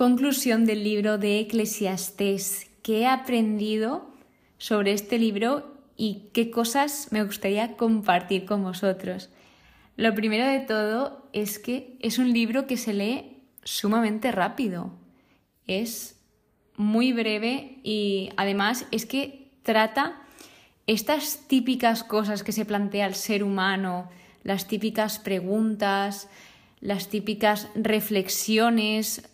Conclusión del libro de Eclesiastés. ¿Qué he aprendido sobre este libro y qué cosas me gustaría compartir con vosotros? Lo primero de todo es que es un libro que se lee sumamente rápido. Es muy breve y además es que trata estas típicas cosas que se plantea el ser humano, las típicas preguntas, las típicas reflexiones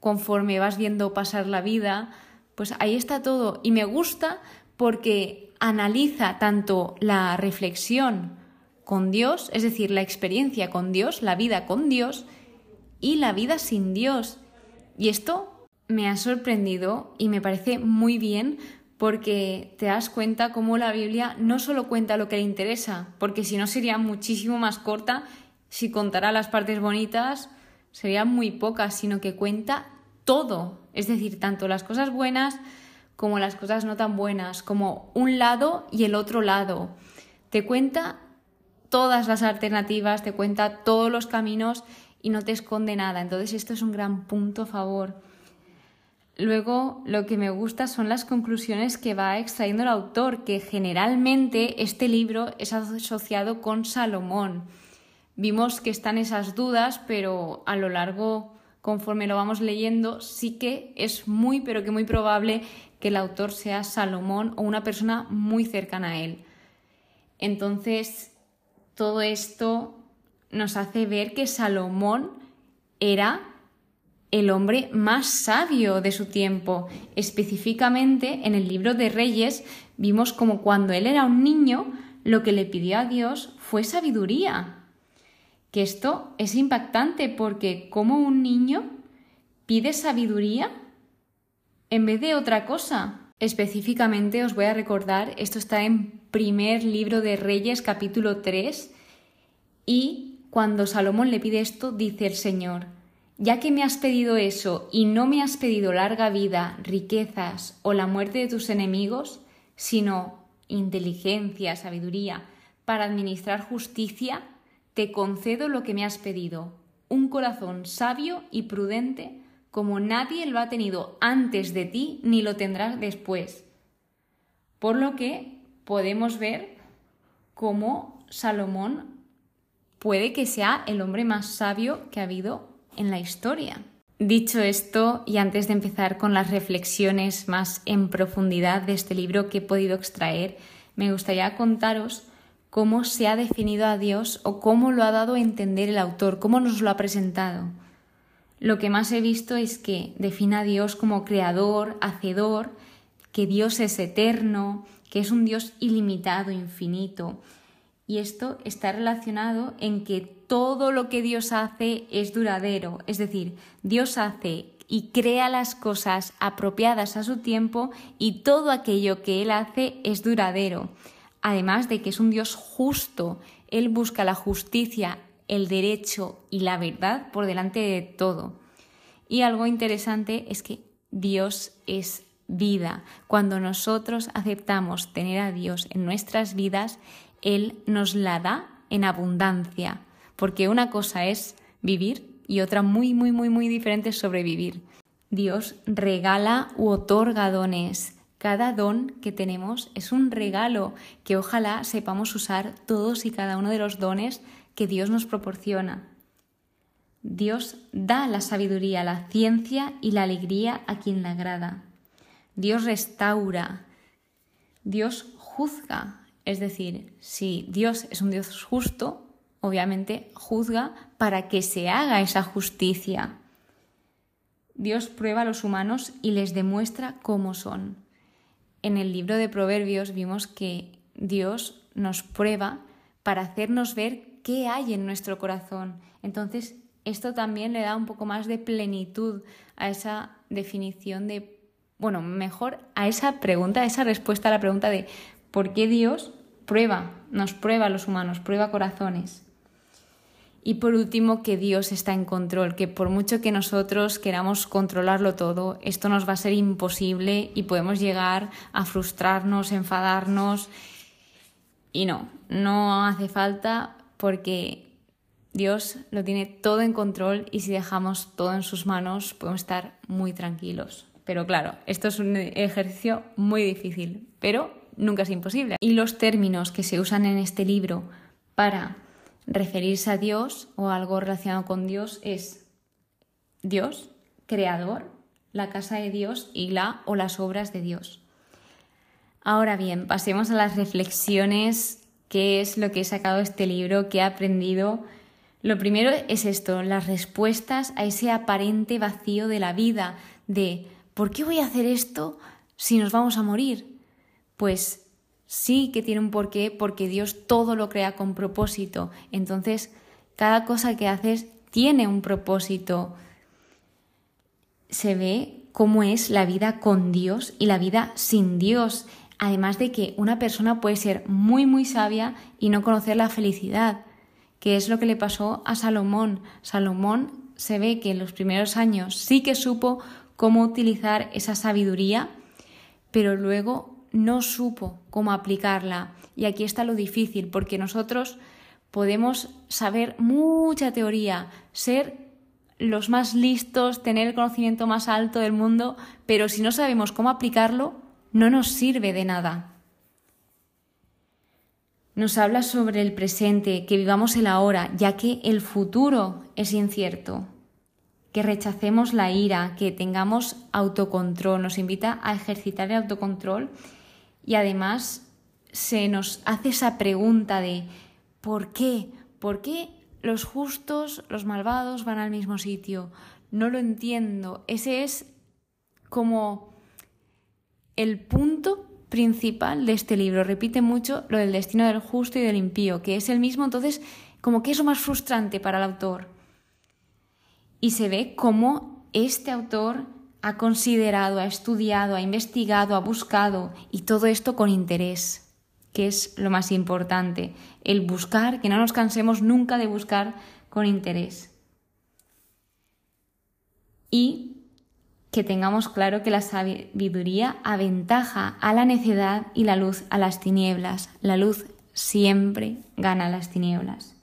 conforme vas viendo pasar la vida, pues ahí está todo. Y me gusta porque analiza tanto la reflexión con Dios, es decir, la experiencia con Dios, la vida con Dios, y la vida sin Dios. Y esto me ha sorprendido y me parece muy bien porque te das cuenta cómo la Biblia no solo cuenta lo que le interesa, porque si no sería muchísimo más corta, si contara las partes bonitas, serían muy pocas, sino que cuenta todo, es decir, tanto las cosas buenas como las cosas no tan buenas, como un lado y el otro lado. Te cuenta todas las alternativas, te cuenta todos los caminos y no te esconde nada. Entonces esto es un gran punto a favor. Luego, lo que me gusta son las conclusiones que va extrayendo el autor, que generalmente este libro es asociado con Salomón. Vimos que están esas dudas, pero a lo largo conforme lo vamos leyendo, sí que es muy, pero que muy probable que el autor sea Salomón o una persona muy cercana a él. Entonces, todo esto nos hace ver que Salomón era el hombre más sabio de su tiempo. Específicamente en el libro de Reyes vimos como cuando él era un niño, lo que le pidió a Dios fue sabiduría que esto es impactante porque como un niño pide sabiduría en vez de otra cosa. Específicamente os voy a recordar, esto está en primer libro de Reyes capítulo 3 y cuando Salomón le pide esto dice el Señor, ya que me has pedido eso y no me has pedido larga vida, riquezas o la muerte de tus enemigos, sino inteligencia, sabiduría, para administrar justicia, te concedo lo que me has pedido, un corazón sabio y prudente como nadie lo ha tenido antes de ti ni lo tendrás después. Por lo que podemos ver cómo Salomón puede que sea el hombre más sabio que ha habido en la historia. Dicho esto, y antes de empezar con las reflexiones más en profundidad de este libro que he podido extraer, me gustaría contaros cómo se ha definido a Dios o cómo lo ha dado a entender el autor, cómo nos lo ha presentado. Lo que más he visto es que define a Dios como creador, hacedor, que Dios es eterno, que es un Dios ilimitado, infinito. Y esto está relacionado en que todo lo que Dios hace es duradero, es decir, Dios hace y crea las cosas apropiadas a su tiempo y todo aquello que Él hace es duradero además de que es un Dios justo. Él busca la justicia, el derecho y la verdad por delante de todo. Y algo interesante es que Dios es vida. Cuando nosotros aceptamos tener a Dios en nuestras vidas, Él nos la da en abundancia. Porque una cosa es vivir y otra muy, muy, muy, muy diferente es sobrevivir. Dios regala u otorga dones cada don que tenemos es un regalo que ojalá sepamos usar todos y cada uno de los dones que Dios nos proporciona. Dios da la sabiduría, la ciencia y la alegría a quien le agrada. Dios restaura. Dios juzga. Es decir, si Dios es un Dios justo, obviamente juzga para que se haga esa justicia. Dios prueba a los humanos y les demuestra cómo son en el libro de Proverbios vimos que Dios nos prueba para hacernos ver qué hay en nuestro corazón. Entonces, esto también le da un poco más de plenitud a esa definición de, bueno, mejor a esa pregunta, a esa respuesta a la pregunta de ¿por qué Dios prueba, nos prueba a los humanos, prueba corazones? Y por último, que Dios está en control, que por mucho que nosotros queramos controlarlo todo, esto nos va a ser imposible y podemos llegar a frustrarnos, enfadarnos. Y no, no hace falta porque Dios lo tiene todo en control y si dejamos todo en sus manos podemos estar muy tranquilos. Pero claro, esto es un ejercicio muy difícil, pero nunca es imposible. Y los términos que se usan en este libro para referirse a Dios o algo relacionado con Dios es Dios, creador, la casa de Dios y la o las obras de Dios. Ahora bien, pasemos a las reflexiones, qué es lo que he sacado de este libro, qué he aprendido. Lo primero es esto, las respuestas a ese aparente vacío de la vida, de ¿por qué voy a hacer esto si nos vamos a morir? Pues sí que tiene un porqué porque Dios todo lo crea con propósito. Entonces, cada cosa que haces tiene un propósito. Se ve cómo es la vida con Dios y la vida sin Dios. Además de que una persona puede ser muy, muy sabia y no conocer la felicidad, que es lo que le pasó a Salomón. Salomón se ve que en los primeros años sí que supo cómo utilizar esa sabiduría, pero luego no supo cómo aplicarla. Y aquí está lo difícil, porque nosotros podemos saber mucha teoría, ser los más listos, tener el conocimiento más alto del mundo, pero si no sabemos cómo aplicarlo, no nos sirve de nada. Nos habla sobre el presente, que vivamos el ahora, ya que el futuro es incierto que rechacemos la ira, que tengamos autocontrol, nos invita a ejercitar el autocontrol y además se nos hace esa pregunta de ¿por qué? ¿Por qué los justos, los malvados van al mismo sitio? No lo entiendo. Ese es como el punto principal de este libro. Repite mucho lo del destino del justo y del impío, que es el mismo, entonces como que es lo más frustrante para el autor y se ve cómo este autor ha considerado, ha estudiado, ha investigado, ha buscado y todo esto con interés, que es lo más importante, el buscar, que no nos cansemos nunca de buscar con interés. Y que tengamos claro que la sabiduría aventaja a la necedad y la luz a las tinieblas. La luz siempre gana las tinieblas.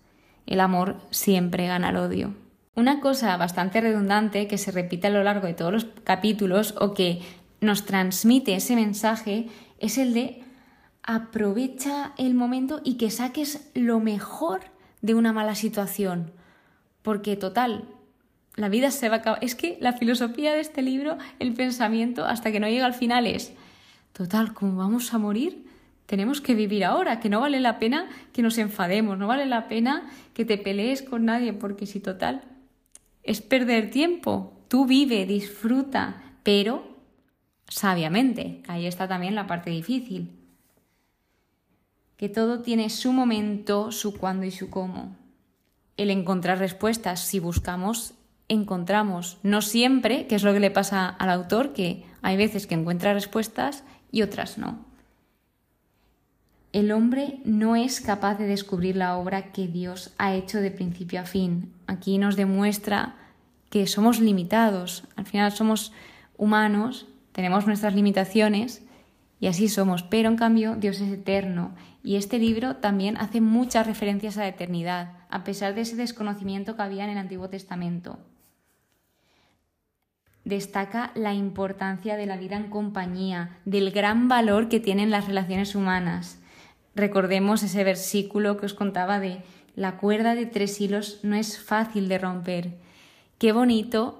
El amor siempre gana el odio. Una cosa bastante redundante que se repite a lo largo de todos los capítulos o que nos transmite ese mensaje es el de aprovecha el momento y que saques lo mejor de una mala situación. Porque total, la vida se va a acabar. Es que la filosofía de este libro, el pensamiento, hasta que no llega al final es, total, como vamos a morir, tenemos que vivir ahora, que no vale la pena que nos enfademos, no vale la pena que te pelees con nadie, porque si total, es perder tiempo. Tú vive, disfruta, pero sabiamente. Ahí está también la parte difícil. Que todo tiene su momento, su cuándo y su cómo. El encontrar respuestas, si buscamos, encontramos. No siempre, que es lo que le pasa al autor, que hay veces que encuentra respuestas y otras no. El hombre no es capaz de descubrir la obra que Dios ha hecho de principio a fin. Aquí nos demuestra que somos limitados. Al final somos humanos, tenemos nuestras limitaciones y así somos. Pero en cambio Dios es eterno. Y este libro también hace muchas referencias a la eternidad, a pesar de ese desconocimiento que había en el Antiguo Testamento destaca la importancia de la vida en compañía, del gran valor que tienen las relaciones humanas. Recordemos ese versículo que os contaba de la cuerda de tres hilos no es fácil de romper. Qué bonito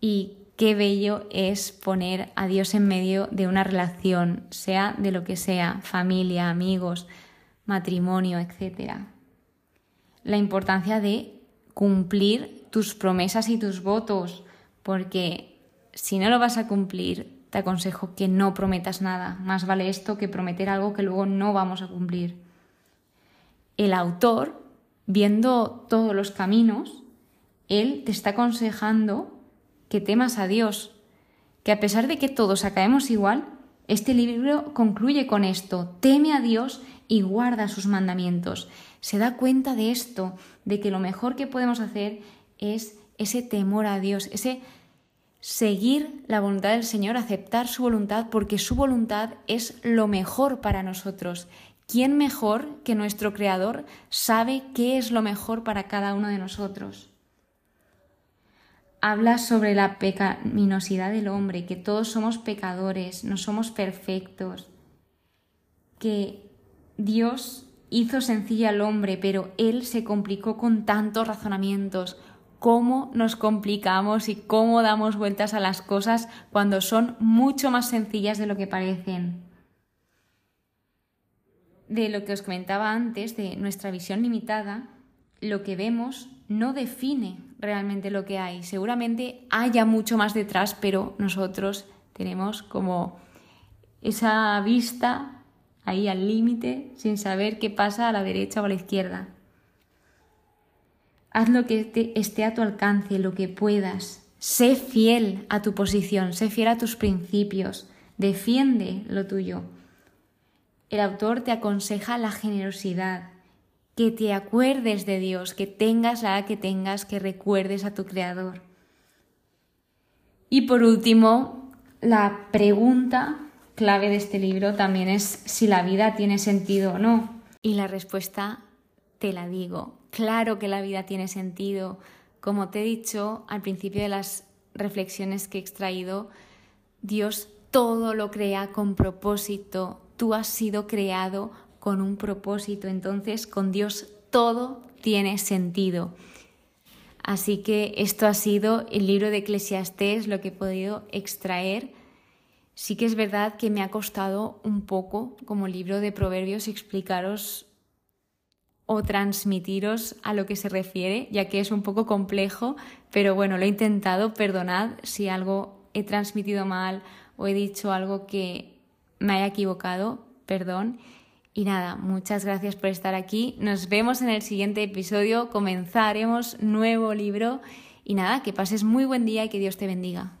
y qué bello es poner a Dios en medio de una relación, sea de lo que sea, familia, amigos, matrimonio, etc. La importancia de cumplir tus promesas y tus votos, porque si no lo vas a cumplir, te aconsejo que no prometas nada. Más vale esto que prometer algo que luego no vamos a cumplir. El autor, viendo todos los caminos, él te está aconsejando que temas a Dios, que a pesar de que todos acabemos igual, este libro concluye con esto, teme a Dios y guarda sus mandamientos. Se da cuenta de esto, de que lo mejor que podemos hacer es ese temor a Dios, ese seguir la voluntad del Señor, aceptar su voluntad, porque su voluntad es lo mejor para nosotros. ¿Quién mejor que nuestro Creador sabe qué es lo mejor para cada uno de nosotros? Habla sobre la pecaminosidad del hombre, que todos somos pecadores, no somos perfectos, que Dios hizo sencilla al hombre, pero Él se complicó con tantos razonamientos. ¿Cómo nos complicamos y cómo damos vueltas a las cosas cuando son mucho más sencillas de lo que parecen? De lo que os comentaba antes, de nuestra visión limitada, lo que vemos no define realmente lo que hay. Seguramente haya mucho más detrás, pero nosotros tenemos como esa vista ahí al límite sin saber qué pasa a la derecha o a la izquierda. Haz lo que esté a tu alcance, lo que puedas. Sé fiel a tu posición, sé fiel a tus principios, defiende lo tuyo. El autor te aconseja la generosidad, que te acuerdes de Dios, que tengas la que tengas, que recuerdes a tu Creador. Y por último, la pregunta clave de este libro también es si la vida tiene sentido o no. Y la respuesta te la digo. Claro que la vida tiene sentido. Como te he dicho al principio de las reflexiones que he extraído, Dios todo lo crea con propósito. Tú has sido creado con un propósito. Entonces, con Dios todo tiene sentido. Así que esto ha sido el libro de Eclesiastés, lo que he podido extraer. Sí que es verdad que me ha costado un poco, como libro de proverbios, explicaros o transmitiros a lo que se refiere, ya que es un poco complejo, pero bueno, lo he intentado, perdonad si algo he transmitido mal o he dicho algo que me haya equivocado, perdón. Y nada, muchas gracias por estar aquí. Nos vemos en el siguiente episodio. Comenzaremos nuevo libro. Y nada, que pases muy buen día y que Dios te bendiga.